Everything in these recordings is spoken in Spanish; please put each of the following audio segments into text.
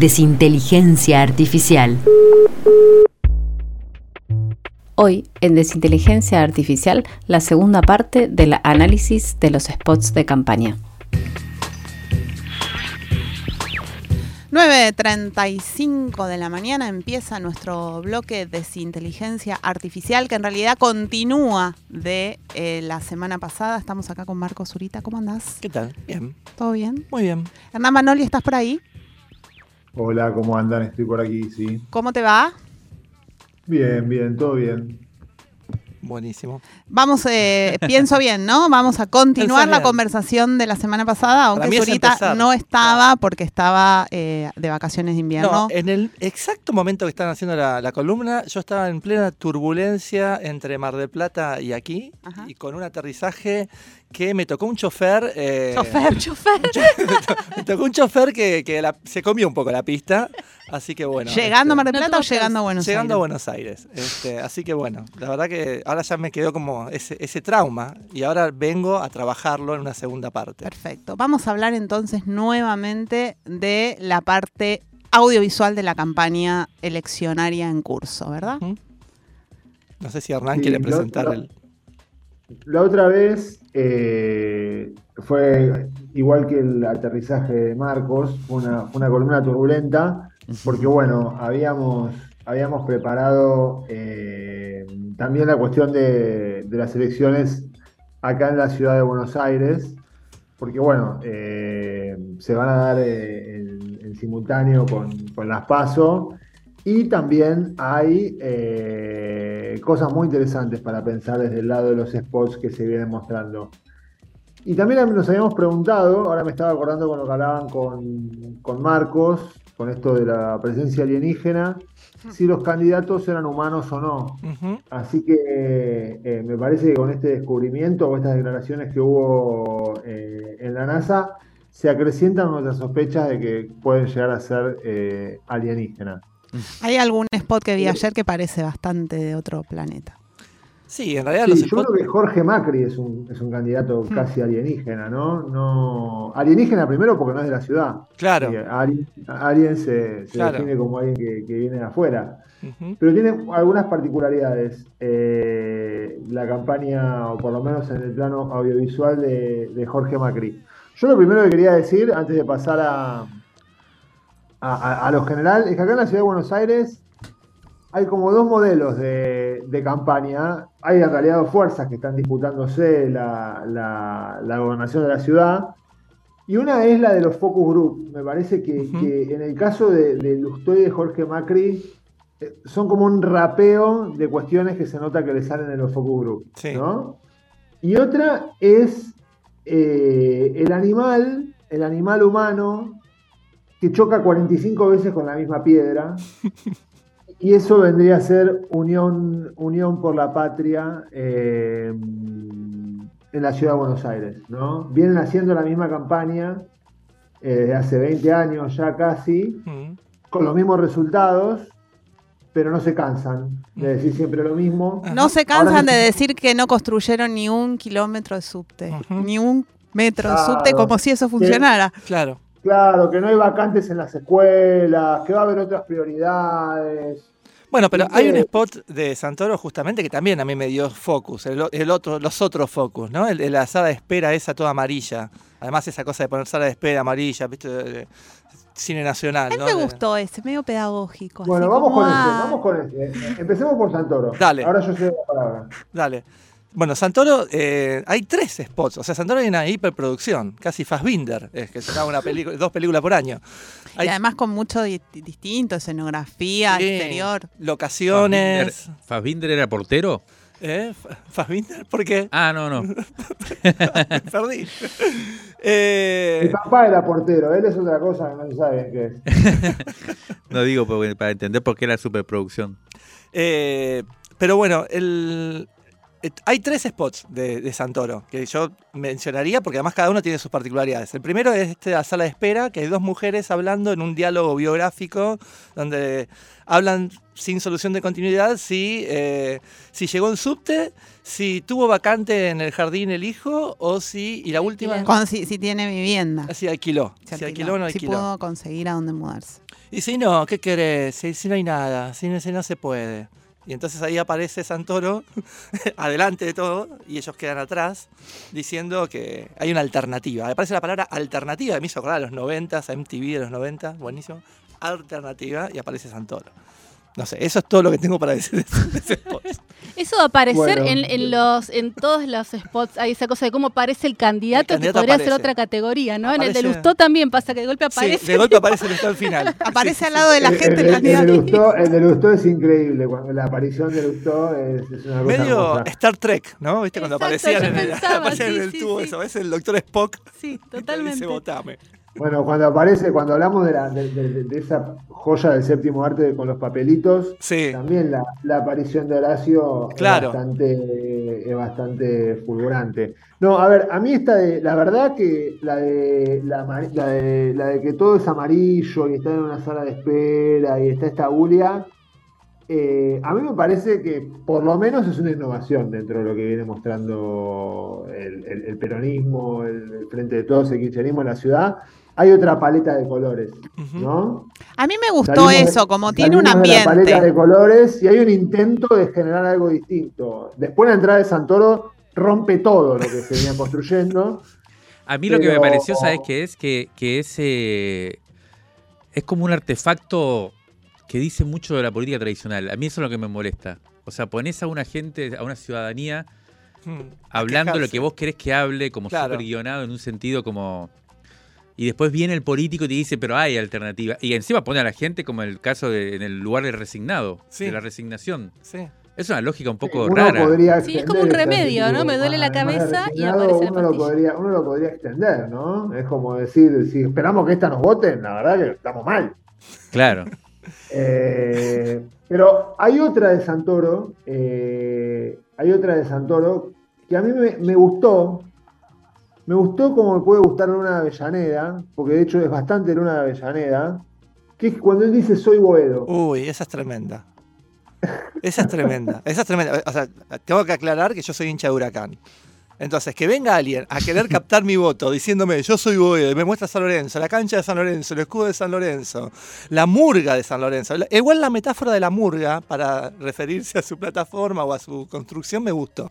Desinteligencia Artificial. Hoy, en Desinteligencia Artificial, la segunda parte del análisis de los spots de campaña. 9.35 de la mañana empieza nuestro bloque de Desinteligencia Artificial, que en realidad continúa de eh, la semana pasada. Estamos acá con Marco Zurita. ¿Cómo andás? ¿Qué tal? Bien. ¿Todo bien? Muy bien. Hernán Manoli, ¿estás por ahí? Hola, ¿cómo andan? Estoy por aquí, sí. ¿Cómo te va? Bien, bien, todo bien. Buenísimo. Vamos, eh, pienso bien, ¿no? Vamos a continuar la conversación de la semana pasada, aunque Zurita no estaba porque estaba eh, de vacaciones de invierno. No, en el exacto momento que están haciendo la, columna, yo estaba en plena turbulencia entre Mar del Plata y aquí, y con un aterrizaje que me tocó un chofer. Eh, chofer, chofer. me tocó un chofer que, se comió un poco la pista. Así que bueno. ¿Llegando a Mar del Plata o llegando a Buenos Aires? Llegando a Buenos Aires. Este, así que bueno, la verdad que ahora ya me quedó como ese, ese trauma y ahora vengo a trabajarlo en una segunda parte. Perfecto. Vamos a hablar entonces nuevamente de la parte audiovisual de la campaña eleccionaria en curso, ¿verdad? No sé si Hernán quiere presentar el. La otra vez eh, fue igual que el aterrizaje de Marcos, una, una columna turbulenta, porque bueno, habíamos, habíamos preparado eh, también la cuestión de, las elecciones acá en la ciudad de Buenos Aires, porque bueno, eh, se van a dar en, simultáneo con, con las PASO y también hay eh, cosas muy interesantes para pensar desde el lado de los spots que se vienen mostrando. Y también nos habíamos preguntado, ahora me estaba acordando con lo que hablaban con, Marcos, con esto de la presencia alienígena, si los candidatos eran humanos o no. Así que eh, me parece que con este descubrimiento o estas declaraciones que hubo eh, en la NASA, se acrecientan nuestras sospechas de que pueden llegar a ser alienígenas. Hay algún spot que vi ayer que parece bastante de otro planeta. Sí, en realidad los Yo creo que Jorge Macri es un, es un candidato hmm. casi alienígena, ¿no? no Alienígena primero porque no es de la ciudad. Claro. Alien, se, define como alguien que, viene de afuera. Pero tiene algunas particularidades eh, la campaña, o por lo menos en el plano audiovisual de, de Jorge Macri. Yo lo primero que quería decir, antes de pasar a, a, lo general, es que acá en la ciudad de Buenos Aires hay como dos modelos de, campaña. Hay en realidad fuerzas que están disputándose la, la, gobernación de la ciudad. Y una es la de los focus group. Me parece que, en el caso de, de y de Jorge Macri, eh, son como un rapeo de cuestiones que se nota que le salen de los focus group. Y otra es eh, el animal, el animal humano, que choca 45 veces con la misma piedra. Y eso vendría a ser Unión, Unión por la Patria eh, en la ciudad de Buenos Aires. ¿no? Vienen haciendo la misma campaña desde hace 20 años ya casi, mm. con los mismos resultados, pero no se cansan de mm. decir siempre lo mismo. No se cansan de decir que no construyeron ni un kilómetro de subte, ni un metro de subte, como si eso funcionara. Claro. Claro, que no hay vacantes en las escuelas, que va a haber otras prioridades. Bueno, pero hay un spot de Santoro justamente que también a mí me dio focus, el, otro, los otros focus, ¿no? El la sala de espera esa toda amarilla. Además esa cosa de poner sala de espera amarilla, ¿viste? cine nacional. A mí me gustó ese, medio pedagógico. Bueno, vamos con ese, vamos con ese. Empecemos por Santoro. Dale. Ahora yo sé la palabra. Dale. Bueno, Santoro, eh, hay tres spots. O sea, Santoro hay una hiperproducción, casi Fassbinder, es que se una película, dos películas por año. y además con mucho distinto, escenografía, exterior. Locaciones. ¿Fassbinder era portero? ¿Eh? ¿Fassbinder? ¿Por qué? Ah, no, no. perdí. Eh... Mi papá era portero, él es otra cosa que no se sabe qué es. no digo para entender por qué la superproducción. Eh, pero bueno, el, hay tres spots de, Santoro que yo mencionaría porque además cada uno tiene sus particularidades. El primero es este, la sala de espera, que hay dos mujeres hablando en un diálogo biográfico donde hablan sin solución de continuidad si, eh, si llegó en subte, si tuvo vacante en el jardín el hijo o si... Y la última... si, tiene vivienda. Si alquiló. Si, alquiló, o no alquiló. Si pudo conseguir a dónde mudarse. Y si no, ¿qué querés? Si, no hay nada, si no se puede. Y entonces ahí aparece Santoro, adelante de todo, y ellos quedan atrás, diciendo que hay una alternativa. Me parece la palabra alternativa, me hizo acordar a los 90, a MTV de los 90, buenísimo. Alternativa, y aparece Santoro. No sé, eso es todo lo que tengo para decir de ese spot. Eso va a aparecer en, los, en todos los spots. Hay esa cosa de cómo aparece el candidato, que podría ser otra categoría, ¿no? en el de Lustó también pasa que de golpe aparece. Sí, de golpe aparece Lustó al final. aparece al lado de la gente el, candidato. El de, Lustó, es increíble. Cuando la aparición de Lustó es, una cosa Medio Star Trek, ¿no? ¿Viste? Cuando aparecían en, el, aparecían en el tubo, eso. Es el doctor Spock. Sí, totalmente. Dice, votame. Bueno, cuando aparece, cuando hablamos de, la, de, esa joya del séptimo arte con los papelitos, también la, aparición de Horacio es, bastante, es bastante fulgurante. No, a ver, a mí esta de, la verdad que la de la, de, la de que todo es amarillo y está en una sala de espera y está esta Julia, eh, a mí me parece que por lo menos es una innovación dentro de lo que viene mostrando el, peronismo, el, frente de todos, el kirchnerismo en la ciudad hay otra paleta de colores, ¿no? A mí me gustó eso, como tiene un ambiente. De paleta de colores y hay un intento de generar algo distinto. Después la entrada de Santoro rompe todo lo que se venía construyendo. A mí lo que me pareció, ¿sabes qué es? Que, que es, es como un artefacto que dice mucho de la política tradicional. A mí eso es lo que me molesta. O sea, pones a una gente, a una ciudadanía, hmm, hablando lo que vos querés que hable, como súper guionado en un sentido como y después viene el político y te dice, pero hay alternativa. Y encima pone a la gente como el caso de, en el lugar del resignado, de la resignación. Sí. Es una lógica un poco rara. Sí, es como un remedio, ¿no? Me duele la cabeza y aparece uno lo, podría, uno lo podría extender, ¿no? Es como decir, si esperamos que esta nos voten, la verdad que estamos mal. Claro. Eh, pero hay otra de Santoro, eh, hay otra de Santoro que a mí me, gustó, me gustó como me puede gustar Luna de Avellaneda, porque de hecho es bastante Luna de Avellaneda, que es cuando él dice soy Boedo. Uy, esa es tremenda. Esa es tremenda. Esa es tremenda. O sea, tengo que aclarar que yo soy hincha de Huracán. Entonces, que venga alguien a querer captar mi voto diciéndome yo soy Boedo y me muestra San Lorenzo, la cancha de San Lorenzo, el escudo de San Lorenzo, la murga de San Lorenzo. Igual la metáfora de la murga para referirse a su plataforma o a su construcción me gustó.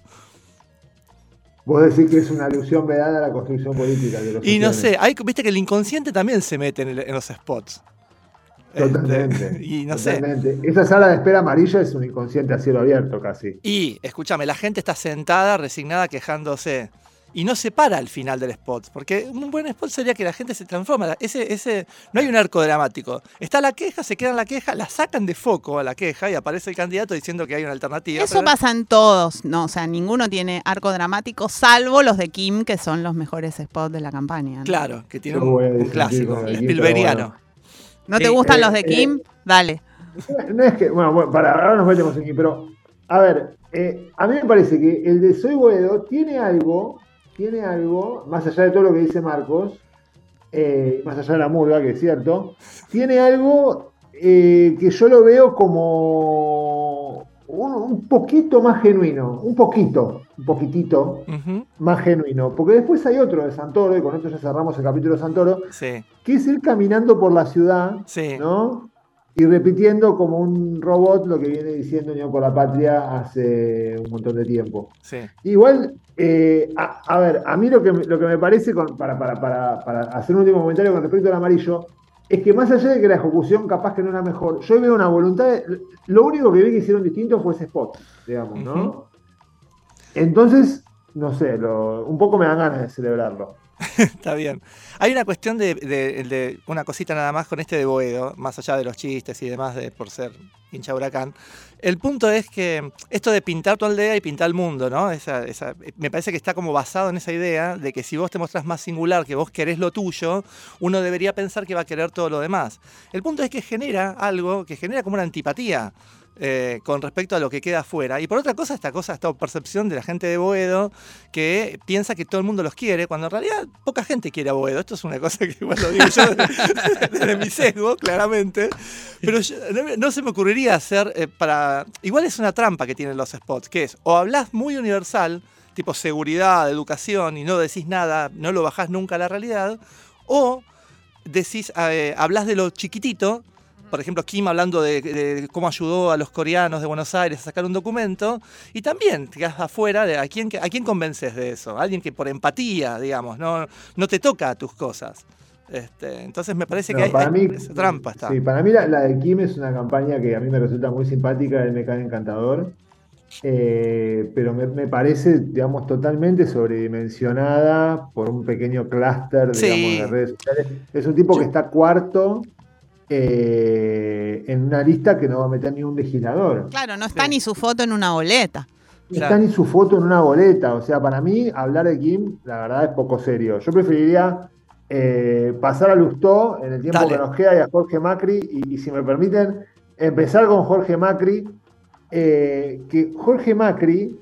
Vos decís que es una alusión vedada a la construcción política. De los y no sé, hay, viste que el inconsciente también se mete en, los spots. Totalmente. Este, y no sé. Esa sala de espera amarilla es un inconsciente a cielo abierto casi. Y, escúchame, la gente está sentada, resignada, quejándose y no se para al final del spot. Porque un buen spot sería que la gente se transforma. Ese, ese, no hay un arco dramático. Está la queja, se queda en la queja, la sacan de foco a la queja y aparece el candidato diciendo que hay una alternativa. Eso pasa en todos, ¿no? O sea, ninguno tiene arco dramático, salvo los de Kim, que son los mejores spots de la campaña. Claro, que tienen un, clásico, Spielbergiano. ¿No te gustan los de Kim? Dale. No es que, bueno, para ahora nos metemos aquí, pero a ver, eh, a mí me parece que el de Soy Boedo tiene algo tiene algo, más allá de todo lo que dice Marcos, eh, más allá de la murga, que es cierto, tiene algo eh, que yo lo veo como un, poquito más genuino, un poquito, un poquitito más genuino, porque después hay otro de Santoro, y con esto ya cerramos el capítulo de Santoro, que es ir caminando por la ciudad, ¿no? y repitiendo como un robot lo que viene diciendo Unión por la Patria hace un montón de tiempo. Igual, eh, a, ver, a mí lo que, lo que me parece, para, para, hacer un último comentario con respecto al amarillo, es que más allá de que la ejecución capaz que no era mejor, yo veo una voluntad, lo único que vi que hicieron distinto fue ese spot, digamos, ¿no? Entonces, no sé, un poco me dan ganas de celebrarlo. Está bien. Hay una cuestión de, una cosita nada más con este de Boedo, más allá de los chistes y demás, de, por ser hincha huracán. El punto es que esto de pintar tu aldea y pintar el mundo, ¿no? me parece que está como basado en esa idea de que si vos te mostrás más singular, que vos querés lo tuyo, uno debería pensar que va a querer todo lo demás. El punto es que genera algo, que genera como una antipatía. Eh, con respecto a lo que queda afuera. Y por otra cosa, esta cosa, esta percepción de la gente de Boedo que piensa que todo el mundo los quiere, cuando en realidad poca gente quiere a Boedo. Esto es una cosa que igual lo digo yo desde, mi sesgo, claramente. Pero no, se me ocurriría hacer eh, para. Igual es una trampa que tienen los spots, que es o hablas muy universal, tipo seguridad, educación, y no decís nada, no lo bajás nunca a la realidad, o decís, eh, hablas de lo chiquitito por ejemplo, Kim hablando de, cómo ayudó a los coreanos de Buenos Aires a sacar un documento, y también te quedas afuera de a quién, a quién convences de eso, alguien que por empatía, digamos, no, no te toca tus cosas. Este, entonces me parece que hay, mí, esa trampa está. Sí, para mí la, de Kim es una campaña que a mí me resulta muy simpática, él me cae encantador. Eh, pero me, parece, digamos, totalmente sobredimensionada por un pequeño clúster, digamos, de redes sociales. Es un tipo que está cuarto eh, en una lista que no va a meter ni un legislador. Claro, no está ni su foto en una boleta. No está ni su foto en una boleta. O sea, para mí, hablar de Kim, la verdad es poco serio. Yo preferiría eh, pasar a Lustó en el tiempo que nos queda y a Jorge Macri. Y, si me permiten, empezar con Jorge Macri. Eh, que Jorge Macri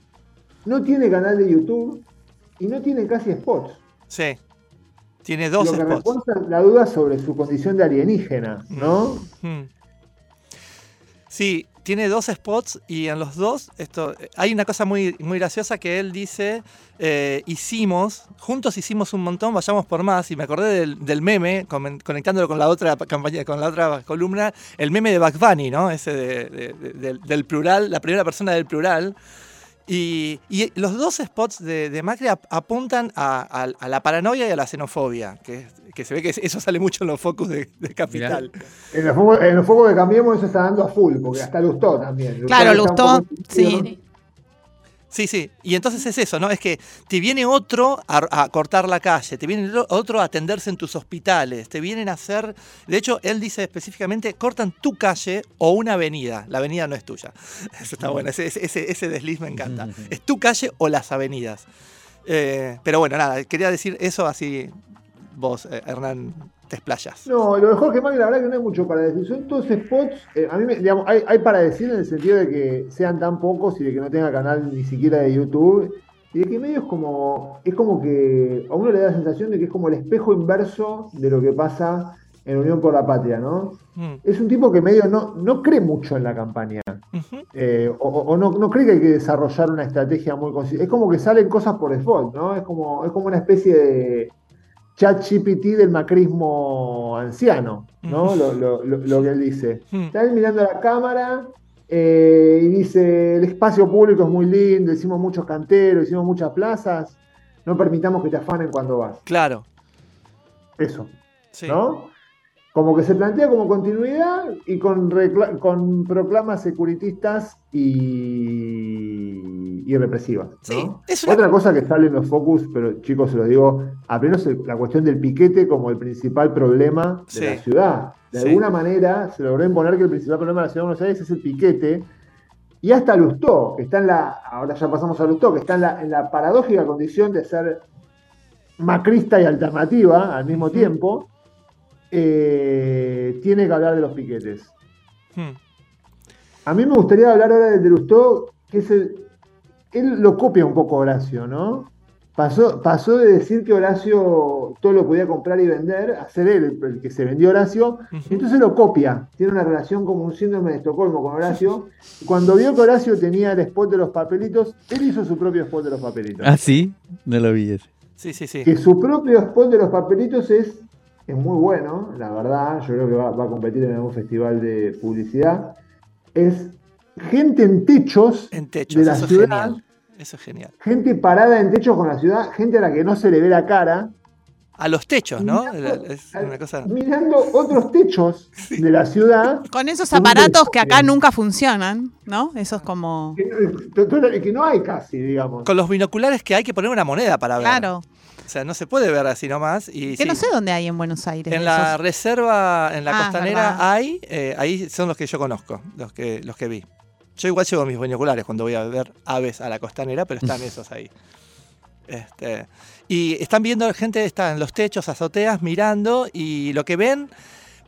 no tiene canal de YouTube y no tiene casi spots. Sí. Tiene dos Lo que spots. La duda sobre su condición de alienígena, ¿no? Mm. Sí, tiene dos spots y en los dos esto hay una cosa muy, muy graciosa que él dice eh, hicimos juntos hicimos un montón vayamos por más y me acordé del, meme conectándolo con la otra campaña con la otra columna el meme de Bugs Bunny no ese del, del, plural la primera persona del plural y, los dos spots de, Macri apuntan a, la paranoia y a la xenofobia, que, se ve que eso sale mucho en los focos de, Capital. En los, focos, en de Cambiemos eso está dando a full, porque hasta Lustó también. claro, Lustó, sí. Sí, sí. Y entonces es eso, ¿no? Es que te viene otro a, cortar la calle, te viene otro a atenderse en tus hospitales, te vienen a hacer. De hecho, él dice específicamente: cortan tu calle o una avenida. La avenida no es tuya. Eso está bueno. Ese, ese, desliz me encanta. Es tu calle o las avenidas. Eh, pero bueno, nada, quería decir eso así vos, eh, Hernán, te explayas. No, lo de Jorge Macri, la verdad que no hay mucho para decir. Son todos spots, eh, a mí, digamos, hay, hay, para decir en el sentido de que sean tan pocos y de que no tenga canal ni siquiera de YouTube. Y de que medio es como, es como que a uno le da la sensación de que es como el espejo inverso de lo que pasa en Unión por la Patria, ¿no? Mm. Es un tipo que medio no, no cree mucho en la campaña. Eh, o, no, no, cree que hay que desarrollar una estrategia muy consistente. Es como que salen cosas por default, ¿no? Es como, es como una especie de ChatGPT del macrismo anciano, ¿no? lo, que él dice. Está él mirando a la cámara eh, y dice, el espacio público es muy lindo, hicimos muchos canteros, hicimos muchas plazas, no permitamos que te afanen cuando vas. Claro. Eso. ¿No? como que se plantea como continuidad y con, con proclamas securitistas y, represivas. Otra cosa que sale en los focus, pero chicos, se lo digo, apenas la cuestión del piquete como el principal problema de la ciudad. De alguna manera se logró imponer que el principal problema de la ciudad de Buenos Aires es el piquete. Y hasta Lustó, que está en la, ahora ya pasamos a Lustó, que está en la, en la paradójica condición de ser macrista y alternativa al mismo tiempo, eh, tiene que hablar de los piquetes. Hmm. A mí me gustaría hablar ahora de Lustó, que es el. Él lo copia un poco Horacio, ¿no? Pasó, pasó de decir que Horacio todo lo podía comprar y vender a ser él el, que se vendió Horacio, entonces lo copia. Tiene una relación como un síndrome de Estocolmo con Horacio. Cuando vio que Horacio tenía el spot de los papelitos, él hizo su propio spot de los papelitos. Ah, sí, no lo vi ese. Sí, sí, sí. Que su propio spot de los papelitos es es muy bueno, la verdad, yo creo que va, a competir en algún festival de publicidad, es gente en techos, de la ciudad. Eso es genial. Gente parada en techos con la ciudad, gente a la que no se le ve la cara. A los techos, ¿no? Mirando, otros techos de la ciudad. Con esos aparatos que acá nunca funcionan, ¿no? Eso es como. Que, que, no hay casi, digamos. Con los binoculares que hay que poner una moneda para ver. Claro. O sea, no se puede ver así nomás. Y, que no sé dónde hay en Buenos Aires. En la reserva, en la ah, costanera hay, eh, ahí son los que yo conozco, los que, los que vi. Yo igual llevo mis binoculares cuando voy a ver aves a la costanera, pero están esos ahí. Este, y están viendo, gente está en los techos, azoteas, mirando, y lo que ven,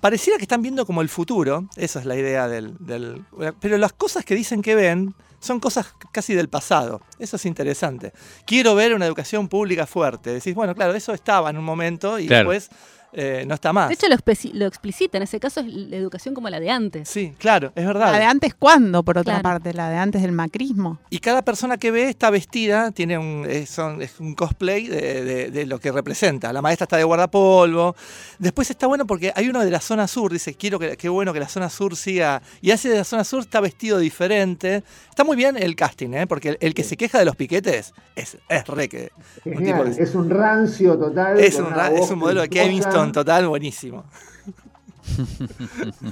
pareciera que están viendo como el futuro, esa es la idea del, del... Pero las cosas que dicen que ven son cosas casi del pasado. Eso es interesante. Quiero ver una educación pública fuerte. Decís, bueno, claro, eso estaba en un momento y después eh, no está más. De hecho, lo, explicita, en ese caso es la educación como la de antes. Sí, claro, es verdad. La de antes, ¿cuándo, por otra parte? La de antes del macrismo. Y cada persona que ve está vestida, tiene un, es, un cosplay de, lo que representa. La maestra está de guardapolvo. Después está bueno porque hay uno de la zona sur, dice, quiero que, qué bueno que la zona sur siga. Y hace de la zona sur está vestido diferente. Está muy bien el casting, ¿eh? porque el, que se queja de los piquetes es, es re que. es un rancio total. Es un, es un modelo de Kevin total, buenísimo.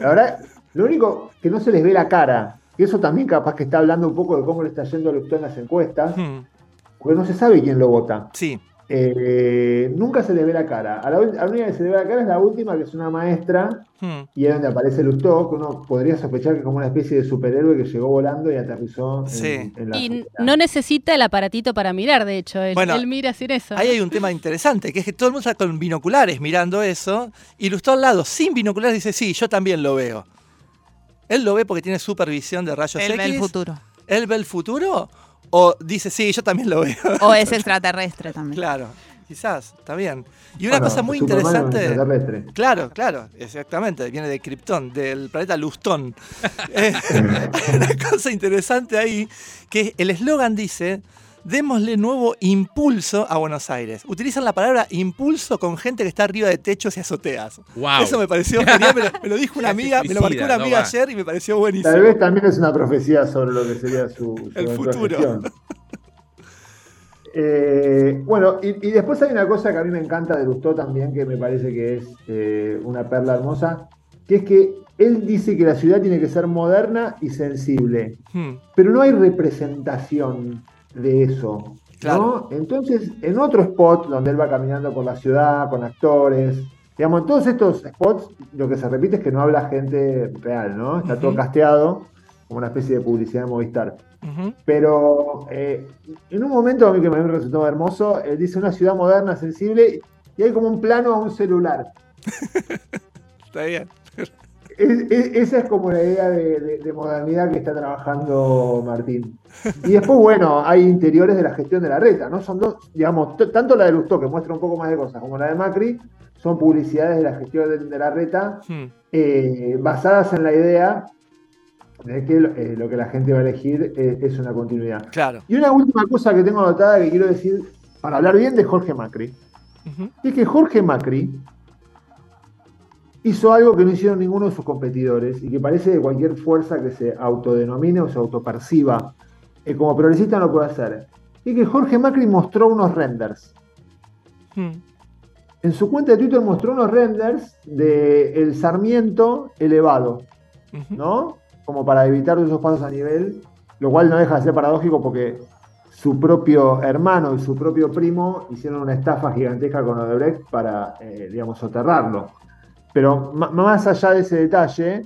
Ahora, lo único que no se les ve la cara, y eso también capaz que está hablando un poco de cómo le está yendo a en las encuestas, hmm. porque no se sabe quién lo vota. Sí. Eh, nunca se le ve la cara. A la, única que se le ve la cara es la última, que es una maestra, hmm. y es donde aparece Lustó, que uno podría sospechar que es como una especie de superhéroe que llegó volando y aterrizó en, la Y no necesita el aparatito para mirar, de hecho, él, mira sin eso. Ahí hay un tema interesante, que es que todo el mundo está con binoculares mirando eso, y Lustó al lado, sin binoculares, dice, sí, yo también lo veo. Él lo ve porque tiene supervisión de rayos X. Él ve el futuro. ¿Él ve el futuro? O dice, sí, yo también lo veo. O es extraterrestre también. Claro, quizás, está bien. Y una cosa muy interesante. Claro, claro, exactamente. Viene de Krypton, del planeta Lustón. Eh, una cosa interesante ahí, que el eslogan dice démosle nuevo impulso a Buenos Aires. Utilizan la palabra impulso con gente que está arriba de techos y azoteas. Eso me pareció genial, me lo, dijo una amiga, me lo marcó una amiga ayer y me pareció buenísimo. Tal vez también es una profecía sobre lo que sería su, El futuro. Eh, bueno, y, después hay una cosa que a mí me encanta de Lustó también, que me parece que es eh, una perla hermosa, que es que él dice que la ciudad tiene que ser moderna y sensible, hmm. pero no hay representación de eso. ¿no? Entonces, en otro spot donde él va caminando por la ciudad con actores, digamos, en todos estos spots lo que se repite es que no habla gente real, ¿no? Está todo casteado como una especie de publicidad de Movistar. Pero eh, en un momento a mí que me resultó hermoso, él dice una ciudad moderna, sensible, y hay como un plano a un celular. Está bien esa es como la idea de, modernidad que está trabajando Martín. Y después, bueno, hay interiores de la gestión de la reta, ¿no? Son dos, digamos, tanto la de Lustó, que muestra un poco más de cosas, como la de Macri, son publicidades de la gestión de, la reta hmm. eh, basadas en la idea de que eh, lo que la gente va a elegir eh, es una continuidad. Claro. Y una última cosa que tengo anotada que quiero decir, para hablar bien de Jorge Macri, es que Jorge Macri hizo algo que no hicieron ninguno de sus competidores y que parece de cualquier fuerza que se autodenomine o se autoperciba eh, como progresista no puede hacer. Y que Jorge Macri mostró unos renders. Hmm. En su cuenta de Twitter mostró unos renders de el Sarmiento elevado, ¿no? Como para evitar esos pasos a nivel, lo cual no deja de ser paradójico porque su propio hermano y su propio primo hicieron una estafa gigantesca con Odebrecht para, eh, digamos, soterrarlo. Pero más allá de ese detalle,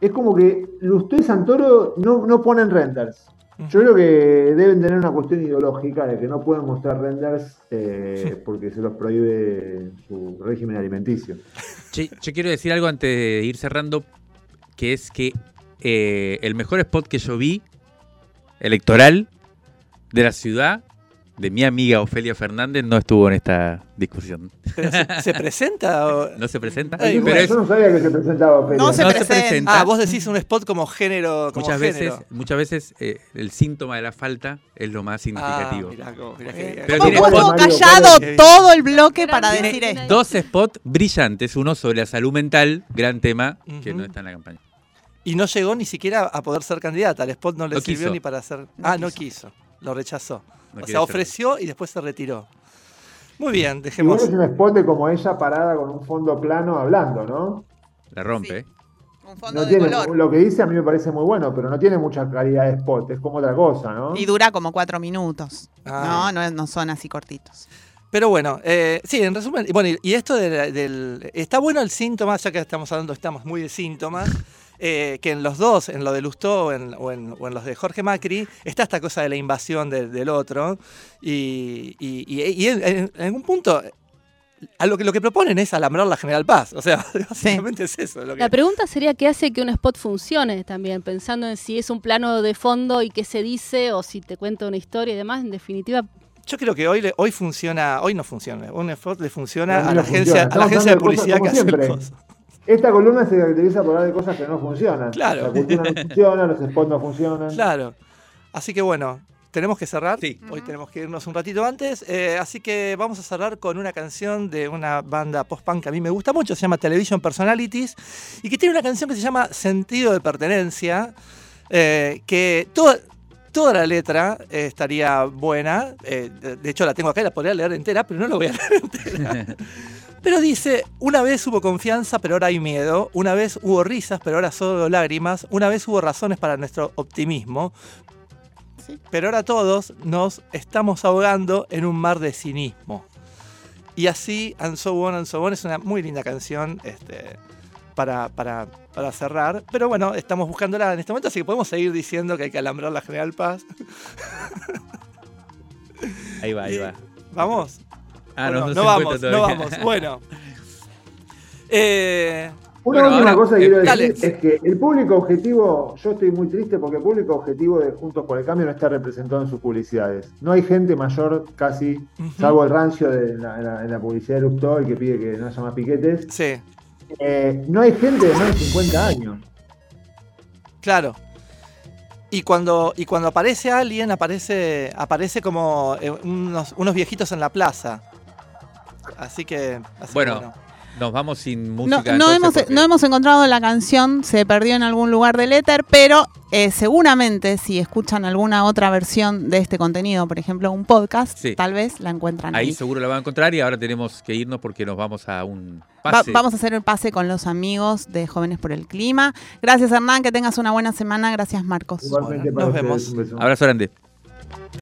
es como que Lustó y Santoro no, no ponen renders. Yo creo que deben tener una cuestión ideológica de que no pueden mostrar renders eh, porque se los prohíbe su régimen alimenticio. yo quiero decir algo antes de ir cerrando, que es que eh, el mejor spot que yo vi electoral de la ciudad de mi amiga Ofelia Fernández no estuvo en esta discusión. se, presenta? O... No se presenta. yo no sabía que se presentaba Ofelia. No se, presenta. Ah, vos decís un spot como género. muchas veces, muchas veces eh, el síntoma de la falta es lo más significativo. Ah, Pero tiene callado todo el bloque para decir esto? Dos spots brillantes, uno sobre la salud mental, gran tema, que no está en la campaña. Y no llegó ni siquiera a poder ser candidata. El spot no le sirvió ni para ser. ah, no quiso. Lo rechazó o sea, ofreció y después se retiró. Muy bien, dejemos. es un spot como ella parada con un fondo plano hablando, ¿no? La rompe. Un fondo de color. Lo que dice a mí me parece muy bueno, pero no tiene mucha calidad de spot, es como otra cosa, ¿no? Y dura como cuatro minutos. Ah. No, no, no son así cortitos. Pero bueno, eh, sí, en resumen, bueno, y esto del, Está bueno el síntoma, ya que estamos hablando, estamos muy de síntomas, eh, que en los dos, en lo de Lustó o en, los de Jorge Macri, está esta cosa de la invasión del otro. Y, en, algún punto a lo que, lo que proponen es alambrar la General Paz. O sea, básicamente es eso. La pregunta sería qué hace que un spot funcione también, pensando en si es un plano de fondo y qué se dice, o si te cuento una historia y demás. En definitiva, yo creo que hoy, hoy funciona, hoy no funciona. Un effort le funciona a la, agencia, a la agencia de publicidad que hace cosas. Esta columna se caracteriza por hablar de cosas que no funcionan. Claro. La cultura no funciona, los spots no funcionan. Claro. Así que bueno, tenemos que cerrar. Sí. Hoy tenemos que irnos un ratito antes. Eh, así que vamos a cerrar con una canción de una banda post-punk que a mí me gusta mucho. Se llama Television Personalities. Y que tiene una canción que se llama Sentido de Pertenencia. Eh, que toda, toda la letra eh, estaría buena. Eh, de hecho, la tengo acá y la podría leer entera, pero no la voy a leer entera. Pero dice, una vez hubo confianza, pero ahora hay miedo. Una vez hubo risas, pero ahora solo lágrimas. Una vez hubo razones para nuestro optimismo. Pero ahora todos nos estamos ahogando en un mar de cinismo. Y así, And So On, And So On es una muy linda canción. Este, para, para, para, cerrar. Pero bueno, estamos buscándola en este momento, así que podemos seguir diciendo que hay que alambrar la General Paz. Ahí va, ahí va. ¿Vamos? Ah, no, no, vamos, no vamos. Bueno. Eh, una última cosa que quiero decir es que el público objetivo, yo estoy muy triste porque el público objetivo de Juntos por el Cambio no está representado en sus publicidades. No hay gente mayor casi, salvo el rancio de la, en la, publicidad de Lupto, el que pide que no haya más piquetes. Sí. Eh, no hay gente de más de 50 años. Claro. Y cuando, y cuando aparece alguien, aparece, aparece como eh, unos, unos viejitos en la plaza. Así que. bueno, nos vamos sin música. No, hemos, no hemos encontrado la canción, se perdió en algún lugar del éter, pero eh, seguramente si escuchan alguna otra versión de este contenido, por ejemplo un podcast, tal vez la encuentran ahí. Ahí seguro la van a encontrar y ahora tenemos que irnos porque nos vamos a un pase. vamos a hacer el pase con los amigos de Jóvenes por el Clima. Gracias Hernán, que tengas una buena semana. Gracias Marcos. nos vemos. Abrazo grande.